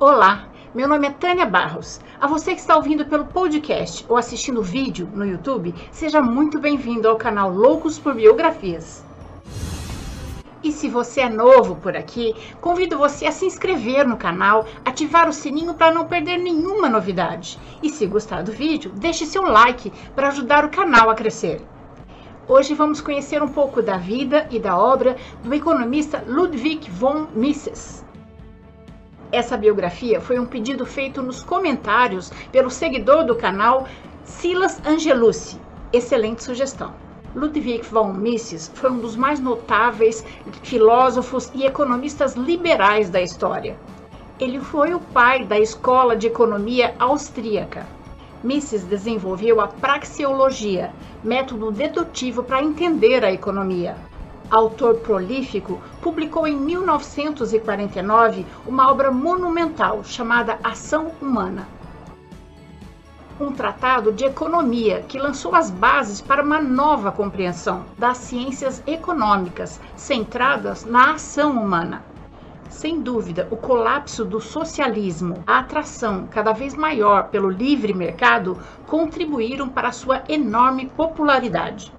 Olá, meu nome é Tânia Barros. A você que está ouvindo pelo podcast ou assistindo vídeo no YouTube, seja muito bem-vindo ao canal Loucos por Biografias. E se você é novo por aqui, convido você a se inscrever no canal, ativar o sininho para não perder nenhuma novidade. E se gostar do vídeo, deixe seu like para ajudar o canal a crescer. Hoje vamos conhecer um pouco da vida e da obra do economista Ludwig von Mises. Essa biografia foi um pedido feito nos comentários pelo seguidor do canal Silas Angelucci. Excelente sugestão. Ludwig von Mises foi um dos mais notáveis filósofos e economistas liberais da história. Ele foi o pai da escola de economia austríaca. Mises desenvolveu a praxeologia, método dedutivo para entender a economia. Autor prolífico, publicou em 1949 uma obra monumental chamada Ação Humana. Um tratado de economia que lançou as bases para uma nova compreensão das ciências econômicas centradas na ação humana. Sem dúvida, o colapso do socialismo, a atração cada vez maior pelo livre mercado contribuíram para sua enorme popularidade.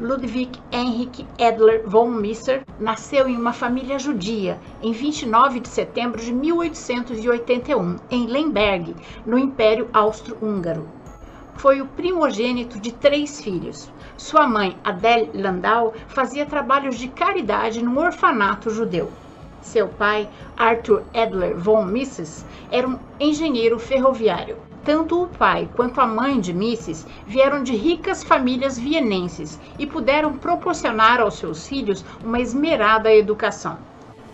Ludwig Henrik Edler von Mises nasceu em uma família judia em 29 de setembro de 1881, em Lemberg, no Império Austro-Húngaro. Foi o primogênito de três filhos. Sua mãe, Adele Landau, fazia trabalhos de caridade no orfanato judeu. Seu pai, Arthur Edler von Mises, era um engenheiro ferroviário. Tanto o pai quanto a mãe de Mises vieram de ricas famílias vienenses e puderam proporcionar aos seus filhos uma esmerada educação.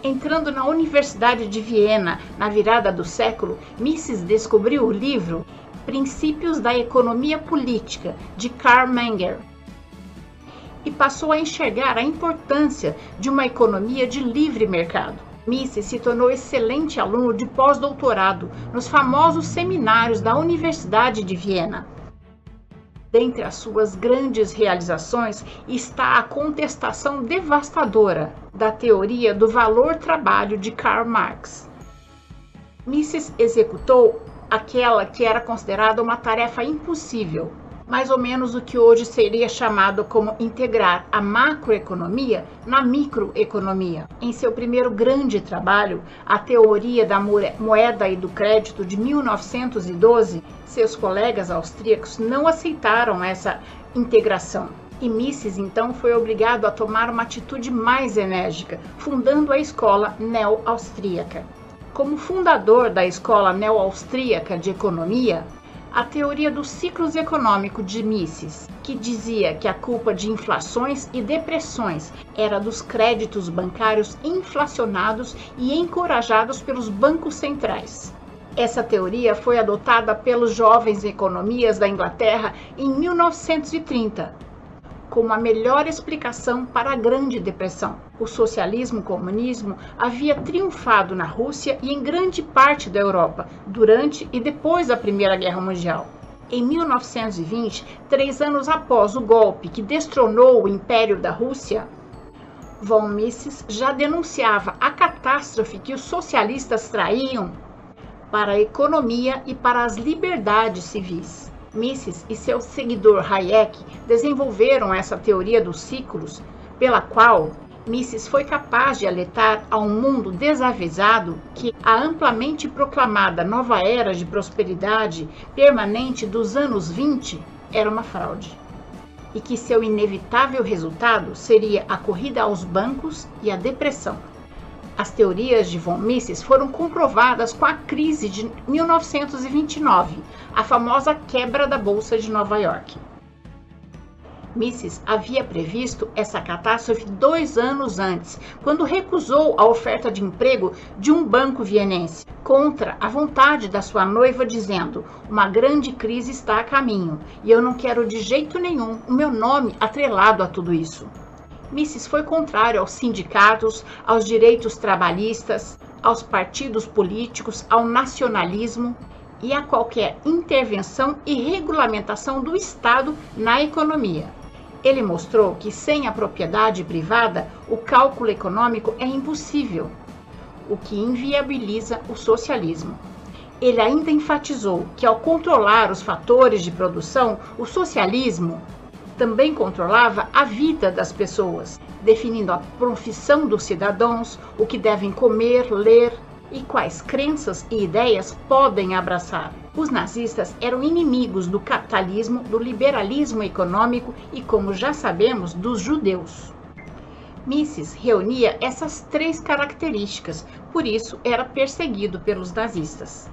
Entrando na Universidade de Viena na virada do século, Mises descobriu o livro Princípios da Economia Política, de Karl Menger, e passou a enxergar a importância de uma economia de livre mercado. Mises se tornou excelente aluno de pós-doutorado nos famosos seminários da Universidade de Viena. Dentre as suas grandes realizações está a contestação devastadora da teoria do valor-trabalho de Karl Marx. Mises executou aquela que era considerada uma tarefa impossível, mais ou menos o que hoje seria chamado como integrar a macroeconomia na microeconomia. Em seu primeiro grande trabalho, A Teoria da Moeda e do Crédito de 1912, seus colegas austríacos não aceitaram essa integração. E Mises então foi obrigado a tomar uma atitude mais enérgica, fundando a escola neo-austríaca. Como fundador da escola neo-austríaca de economia, a teoria dos ciclos econômicos de Mises, que dizia que a culpa de inflações e depressões era dos créditos bancários inflacionados e encorajados pelos bancos centrais. Essa teoria foi adotada pelos jovens economias da Inglaterra em 1930 como a melhor explicação para a Grande Depressão. O socialismo comunismo havia triunfado na Rússia e em grande parte da Europa durante e depois da Primeira Guerra Mundial. Em 1920, três anos após o golpe que destronou o Império da Rússia, von Mises já denunciava a catástrofe que os socialistas traíam para a economia e para as liberdades civis. Mises e seu seguidor Hayek desenvolveram essa teoria dos ciclos, pela qual Mises foi capaz de alertar a um mundo desavisado que a amplamente proclamada nova era de prosperidade permanente dos anos 20 era uma fraude e que seu inevitável resultado seria a corrida aos bancos e a depressão. As teorias de von Mises foram comprovadas com a crise de 1929, a famosa quebra da Bolsa de Nova York. Mises havia previsto essa catástrofe dois anos antes, quando recusou a oferta de emprego de um banco vienense, contra a vontade da sua noiva, dizendo: Uma grande crise está a caminho e eu não quero de jeito nenhum o meu nome atrelado a tudo isso. Mises foi contrário aos sindicatos, aos direitos trabalhistas, aos partidos políticos, ao nacionalismo e a qualquer intervenção e regulamentação do Estado na economia. Ele mostrou que sem a propriedade privada, o cálculo econômico é impossível. o que inviabiliza o socialismo. Ele ainda enfatizou que, ao controlar os fatores de produção, o socialismo também controlava a vida das pessoas, definindo a profissão dos cidadãos, o que devem comer, ler e quais crenças e ideias podem abraçar. Os nazistas eram inimigos do capitalismo, do liberalismo econômico e, como já sabemos, dos judeus. Mises reunia essas três características, por isso era perseguido pelos nazistas.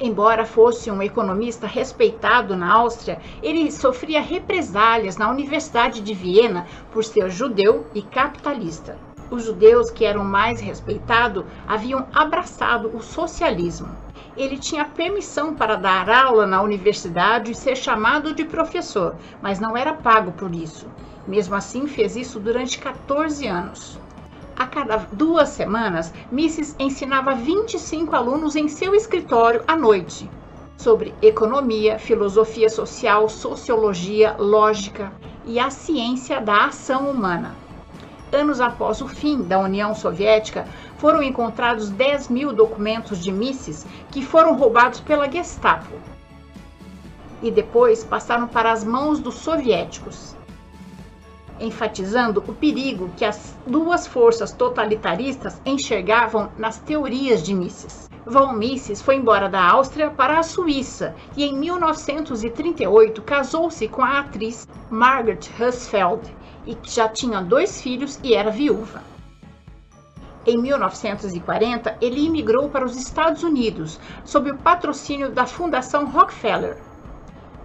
Embora fosse um economista respeitado na Áustria, ele sofria represálias na Universidade de Viena por ser judeu e capitalista. Os judeus que eram mais respeitados haviam abraçado o socialismo. Ele tinha permissão para dar aula na universidade e ser chamado de professor, mas não era pago por isso. Mesmo assim, fez isso durante 14 anos. A cada duas semanas, Misses ensinava 25 alunos em seu escritório à noite sobre economia, filosofia social, sociologia, lógica e a ciência da ação humana. Anos após o fim da União Soviética, foram encontrados 10 mil documentos de Misses que foram roubados pela Gestapo e depois passaram para as mãos dos soviéticos enfatizando o perigo que as duas forças totalitaristas enxergavam nas teorias de Mises. Von Mises foi embora da Áustria para a Suíça e em 1938 casou-se com a atriz Margaret Husfeld e já tinha dois filhos e era viúva. Em 1940, ele imigrou para os Estados Unidos sob o patrocínio da Fundação Rockefeller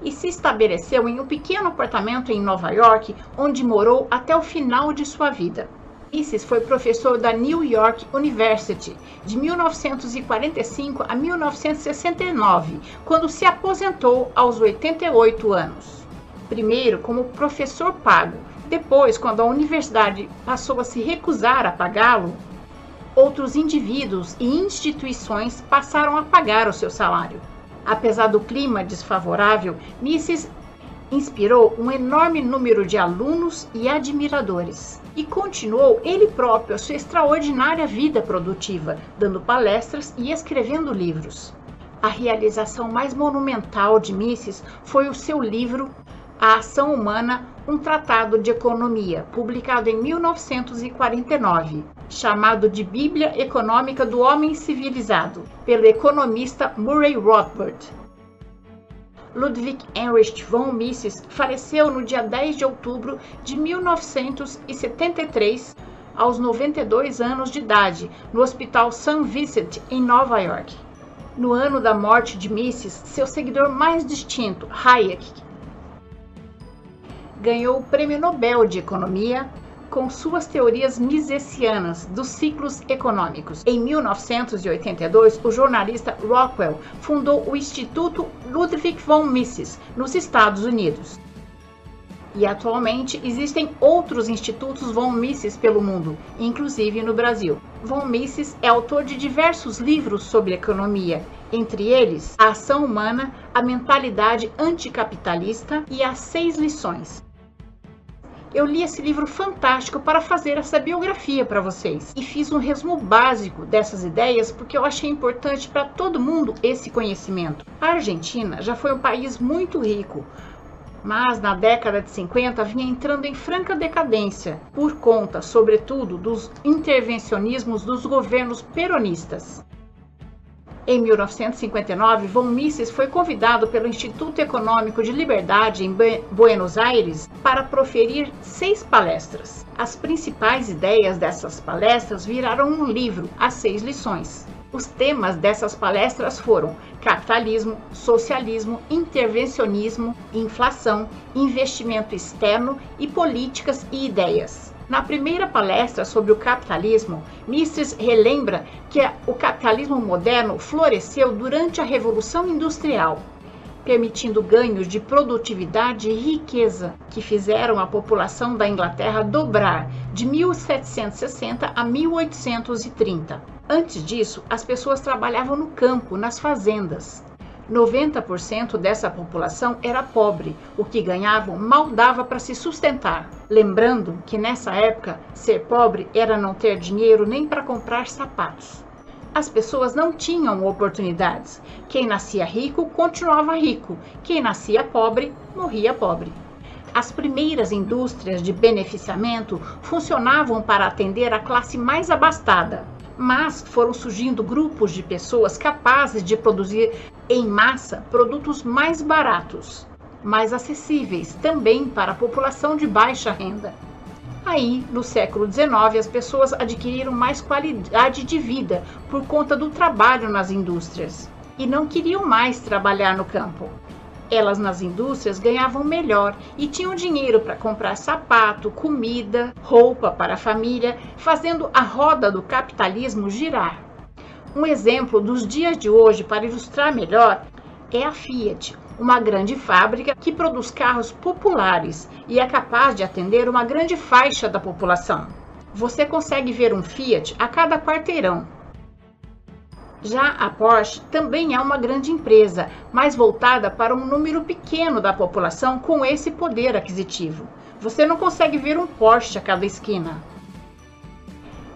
e se estabeleceu em um pequeno apartamento em Nova York, onde morou até o final de sua vida. Mises foi professor da New York University de 1945 a 1969, quando se aposentou aos 88 anos. Primeiro como professor pago, depois, quando a universidade passou a se recusar a pagá-lo, outros indivíduos e instituições passaram a pagar o seu salário. Apesar do clima desfavorável, Mises inspirou um enorme número de alunos e admiradores e continuou ele próprio a sua extraordinária vida produtiva, dando palestras e escrevendo livros. A realização mais monumental de Mises foi o seu livro A Ação Humana, um tratado de economia, publicado em 1949 chamado de Bíblia Econômica do Homem Civilizado, pelo economista Murray Rothbard. Ludwig Heinrich von Mises faleceu no dia 10 de outubro de 1973, aos 92 anos de idade, no Hospital St. Vincent, em Nova York. No ano da morte de Mises, seu seguidor mais distinto, Hayek, ganhou o Prêmio Nobel de Economia com suas teorias misesianas dos ciclos econômicos. Em 1982, o jornalista Rockwell fundou o Instituto Ludwig von Mises, nos Estados Unidos. E atualmente existem outros institutos von Mises pelo mundo, inclusive no Brasil. Von Mises é autor de diversos livros sobre economia, entre eles A Ação Humana, A Mentalidade Anticapitalista e As Seis Lições eu li esse livro fantástico para fazer essa biografia para vocês e fiz um resumo básico dessas ideias porque eu achei importante para todo mundo esse conhecimento. A Argentina já foi um país muito rico, mas na década de 50 vinha entrando em franca decadência por conta, sobretudo, dos intervencionismos dos governos peronistas. Em 1959, von Mises foi convidado pelo Instituto Econômico de Liberdade em Buenos Aires para proferir seis palestras. As principais ideias dessas palestras viraram um livro, As Seis Lições. Os temas dessas palestras foram capitalismo, socialismo, intervencionismo, inflação, investimento externo e políticas e ideias. Na primeira palestra sobre o capitalismo, Mises relembra que o capitalismo moderno floresceu durante a Revolução Industrial, permitindo ganhos de produtividade e riqueza que fizeram a população da Inglaterra dobrar de 1760 a 1830. Antes disso, as pessoas trabalhavam no campo, nas fazendas. 90% dessa população era pobre, o que ganhavam mal dava para se sustentar. Lembrando que nessa época, ser pobre era não ter dinheiro nem para comprar sapatos. As pessoas não tinham oportunidades. Quem nascia rico continuava rico, quem nascia pobre morria pobre. As primeiras indústrias de beneficiamento funcionavam para atender a classe mais abastada, mas foram surgindo grupos de pessoas capazes de produzir em massa produtos mais baratos, mais acessíveis também para a população de baixa renda. Aí, no século XIX, as pessoas adquiriram mais qualidade de vida por conta do trabalho nas indústrias e não queriam mais trabalhar no campo. Elas nas indústrias ganhavam melhor e tinham dinheiro para comprar sapato, comida, roupa para a família, fazendo a roda do capitalismo girar. Um exemplo dos dias de hoje para ilustrar melhor é a Fiat, uma grande fábrica que produz carros populares e é capaz de atender uma grande faixa da população. Você consegue ver um Fiat a cada quarteirão, já a Porsche também é uma grande empresa, mas voltada para um número pequeno da população com esse poder aquisitivo. Você não consegue ver um Porsche a cada esquina.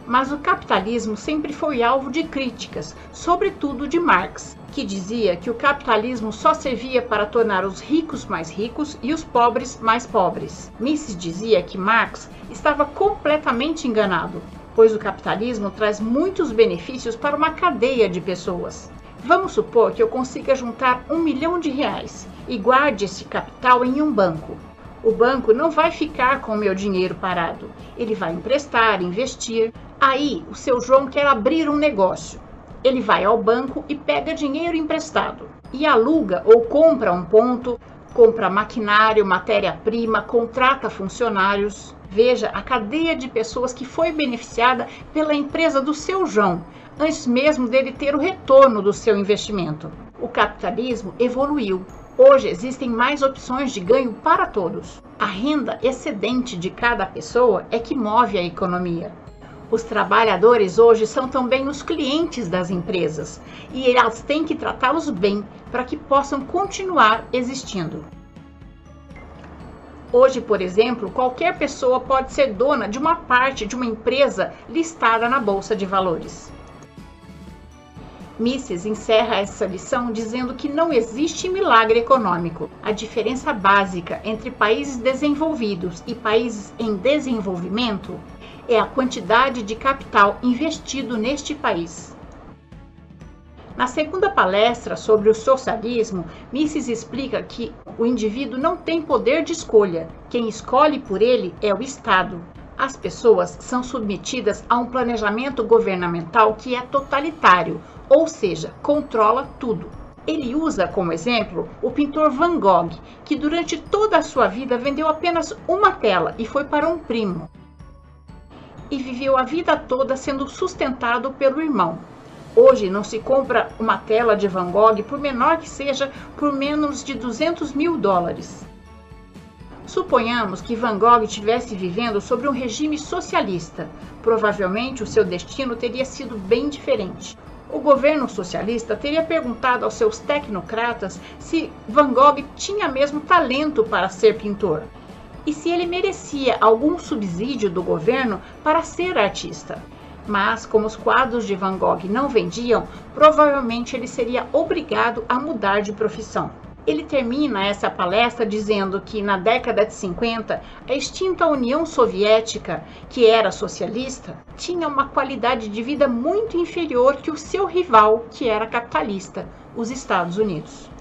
Mas o capitalismo sempre foi alvo de críticas, sobretudo de Marx, que dizia que o capitalismo só servia para tornar os ricos mais ricos e os pobres mais pobres. Mises dizia que Marx estava completamente enganado, pois o capitalismo traz muitos benefícios para uma cadeia de pessoas. Vamos supor que eu consiga juntar um milhão de reais e guarde esse capital em um banco. O banco não vai ficar com o meu dinheiro parado, ele vai emprestar, investir. Aí, o seu João quer abrir um negócio. Ele vai ao banco e pega dinheiro emprestado e aluga ou compra um ponto, compra maquinário, matéria-prima, contrata funcionários. Veja a cadeia de pessoas que foi beneficiada pela empresa do seu João, antes mesmo dele ter o retorno do seu investimento. O capitalismo evoluiu. Hoje existem mais opções de ganho para todos. A renda excedente de cada pessoa é que move a economia. Os trabalhadores hoje são também os clientes das empresas e elas têm que tratá-los bem para que possam continuar existindo. Hoje, por exemplo, qualquer pessoa pode ser dona de uma parte de uma empresa listada na Bolsa de Valores. Mises encerra essa lição dizendo que não existe milagre econômico. A diferença básica entre países desenvolvidos e países em desenvolvimento é a quantidade de capital investido neste país. Na segunda palestra sobre o socialismo, Mises explica que o indivíduo não tem poder de escolha. Quem escolhe por ele é o Estado. As pessoas são submetidas a um planejamento governamental que é totalitário, ou seja, controla tudo. Ele usa como exemplo o pintor Van Gogh, que durante toda a sua vida vendeu apenas uma tela e foi para um primo. E viveu a vida toda sendo sustentado pelo irmão, Hoje não se compra uma tela de Van Gogh, por menor que seja, por menos de 200 mil dólares. Suponhamos que Van Gogh estivesse vivendo sobre um regime socialista. Provavelmente o seu destino teria sido bem diferente. O governo socialista teria perguntado aos seus tecnocratas se Van Gogh tinha mesmo talento para ser pintor e se ele merecia algum subsídio do governo para ser artista mas como os quadros de Van Gogh não vendiam, provavelmente ele seria obrigado a mudar de profissão. Ele termina essa palestra dizendo que na década de 50, a extinta União Soviética, que era socialista, tinha uma qualidade de vida muito inferior que o seu rival, que era capitalista, os Estados Unidos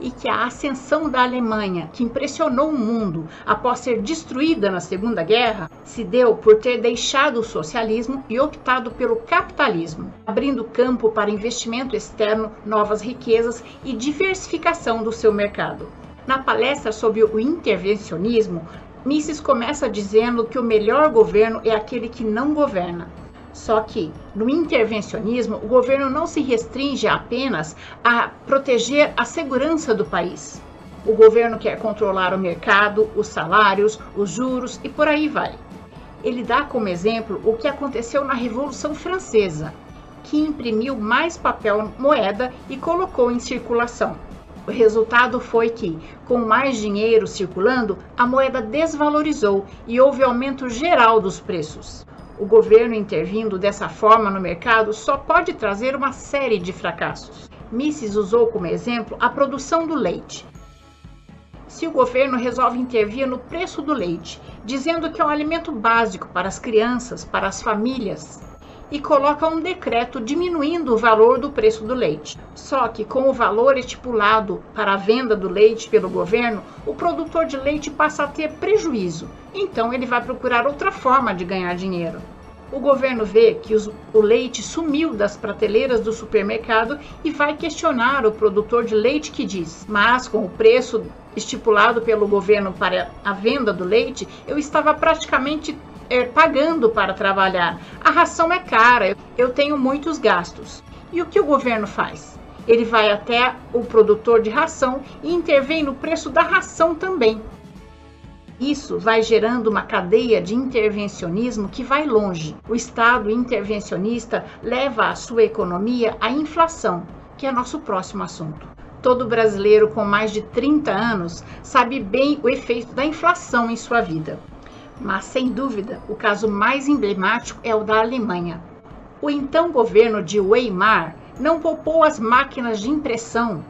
e que a ascensão da Alemanha, que impressionou o mundo após ser destruída na Segunda Guerra, se deu por ter deixado o socialismo e optado pelo capitalismo, abrindo campo para investimento externo, novas riquezas e diversificação do seu mercado. Na palestra sobre o intervencionismo, Mises começa dizendo que o melhor governo é aquele que não governa. Só que no intervencionismo, o governo não se restringe apenas a proteger a segurança do país. O governo quer controlar o mercado, os salários, os juros e por aí vai. Ele dá como exemplo o que aconteceu na Revolução Francesa. que imprimiu mais papel moeda e colocou em circulação. O resultado foi que, com mais dinheiro circulando, a moeda desvalorizou e houve aumento geral dos preços. O governo intervindo dessa forma no mercado só pode trazer uma série de fracassos. Mises usou como exemplo a produção do leite. Se o governo resolve intervir no preço do leite, dizendo que é um alimento básico para as crianças, para as famílias, e coloca um decreto diminuindo o valor do preço do leite. Só que com o valor estipulado para a venda do leite pelo governo, o produtor de leite passa a ter prejuízo. Então ele vai procurar outra forma de ganhar dinheiro. O governo vê que os, o leite sumiu das prateleiras do supermercado e vai questionar o produtor de leite que diz: "Mas com o preço estipulado pelo governo para a venda do leite, eu estava praticamente é, pagando para trabalhar. A ração é cara, eu tenho muitos gastos. E o que o governo faz? Ele vai até o produtor de ração e intervém no preço da ração também. Isso vai gerando uma cadeia de intervencionismo que vai longe. O Estado intervencionista leva a sua economia à inflação, que é nosso próximo assunto. Todo brasileiro com mais de 30 anos sabe bem o efeito da inflação em sua vida. Mas, sem dúvida, o caso mais emblemático é o da Alemanha. O então governo de Weimar não poupou as máquinas de impressão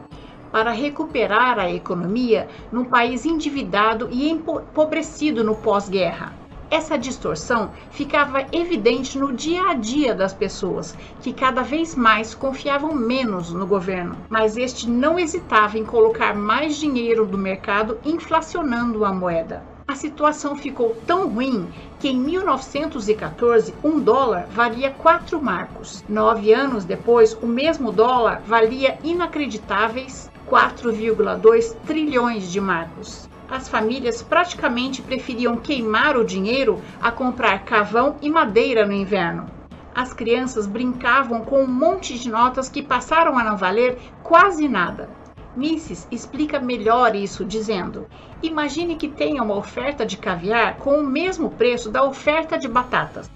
para recuperar a economia num país endividado e empobrecido no pós-guerra. Essa distorção ficava evidente no dia a dia das pessoas, que cada vez mais confiavam menos no governo, mas este não hesitava em colocar mais dinheiro no mercado, inflacionando a moeda. A situação ficou tão ruim que em 1914 um dólar valia 4 marcos. Nove anos depois, o mesmo dólar valia inacreditáveis 4,2 trilhões de marcos. As famílias praticamente preferiam queimar o dinheiro a comprar carvão e madeira no inverno. As crianças brincavam com um monte de notas que passaram a não valer quase nada. Mises explica melhor isso dizendo: Imagine que tenha uma oferta de caviar com o mesmo preço da oferta de batatas.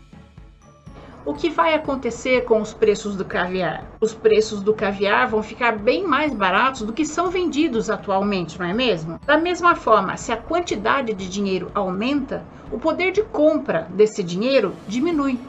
O que vai acontecer com os preços do caviar? Os preços do caviar vão ficar bem mais baratos do que são vendidos atualmente, não é mesmo? Da mesma forma, se a quantidade de dinheiro aumenta, o poder de compra desse dinheiro diminui,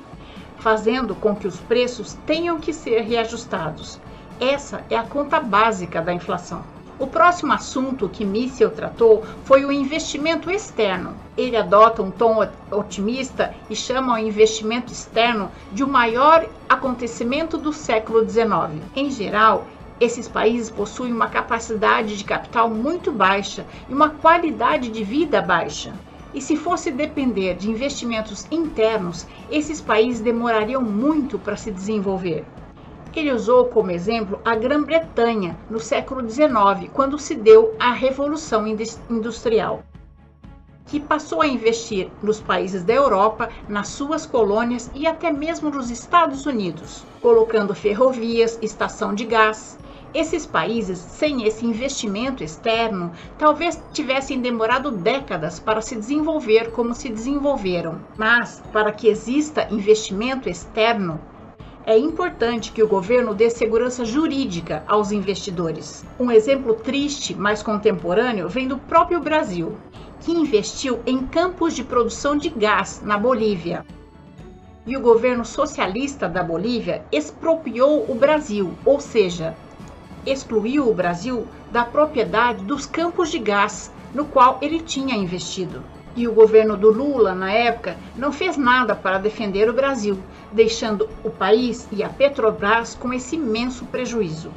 fazendo com que os preços tenham que ser reajustados. Essa é a conta básica da inflação. O próximo assunto que Michel tratou foi o investimento externo. Ele adota um tom otimista e chama o investimento externo de o maior acontecimento do século XIX. Em geral, esses países possuem uma capacidade de capital muito baixa e uma qualidade de vida baixa. E se fosse depender de investimentos internos, esses países demorariam muito para se desenvolver. Ele usou como exemplo a Grã-Bretanha no século XIX, quando se deu a Revolução Industrial, que passou a investir nos países da Europa, nas suas colônias e até mesmo nos Estados Unidos, colocando ferrovias, estação de gás. Esses países, sem esse investimento externo, talvez tivessem demorado décadas para se desenvolver como se desenvolveram. Mas, para que exista investimento externo, é importante que o governo dê segurança jurídica aos investidores. Um exemplo triste, mas contemporâneo, vem do próprio Brasil, que investiu em campos de produção de gás na Bolívia. E o governo socialista da Bolívia expropriou o Brasil, ou seja, excluiu o Brasil da propriedade dos campos de gás no qual ele tinha investido e o governo do Lula, na época, não fez nada para defender o Brasil, deixando o país e a Petrobras com esse imenso prejuízo.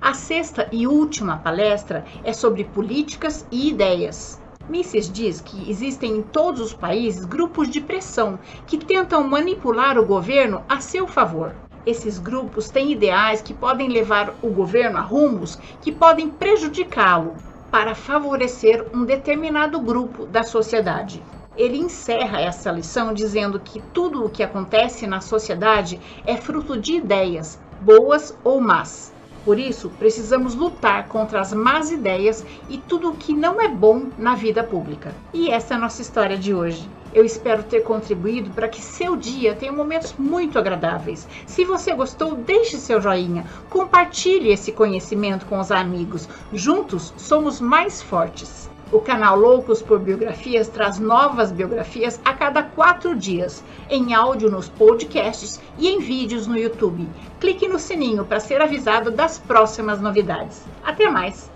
A sexta e última palestra é sobre políticas e ideias. Mises diz que existem em todos os países grupos de pressão que tentam manipular o governo a seu favor. Esses grupos têm ideais que podem levar o governo a rumos que podem prejudicá-lo, para favorecer um determinado grupo da sociedade. Ele encerra essa lição dizendo que tudo o que acontece na sociedade é fruto de ideias, boas ou más. Por isso, precisamos lutar contra as más ideias e tudo o que não é bom na vida pública. E essa é a nossa história de hoje. Eu espero ter contribuído para que seu dia tenha momentos muito agradáveis. Se você gostou, deixe seu joinha, compartilhe esse conhecimento com os amigos. Juntos somos mais fortes. O canal Loucos por Biografias traz novas biografias a cada quatro dias, em áudio nos podcasts e em vídeos no YouTube. Clique no sininho para ser avisado das próximas novidades. Até mais!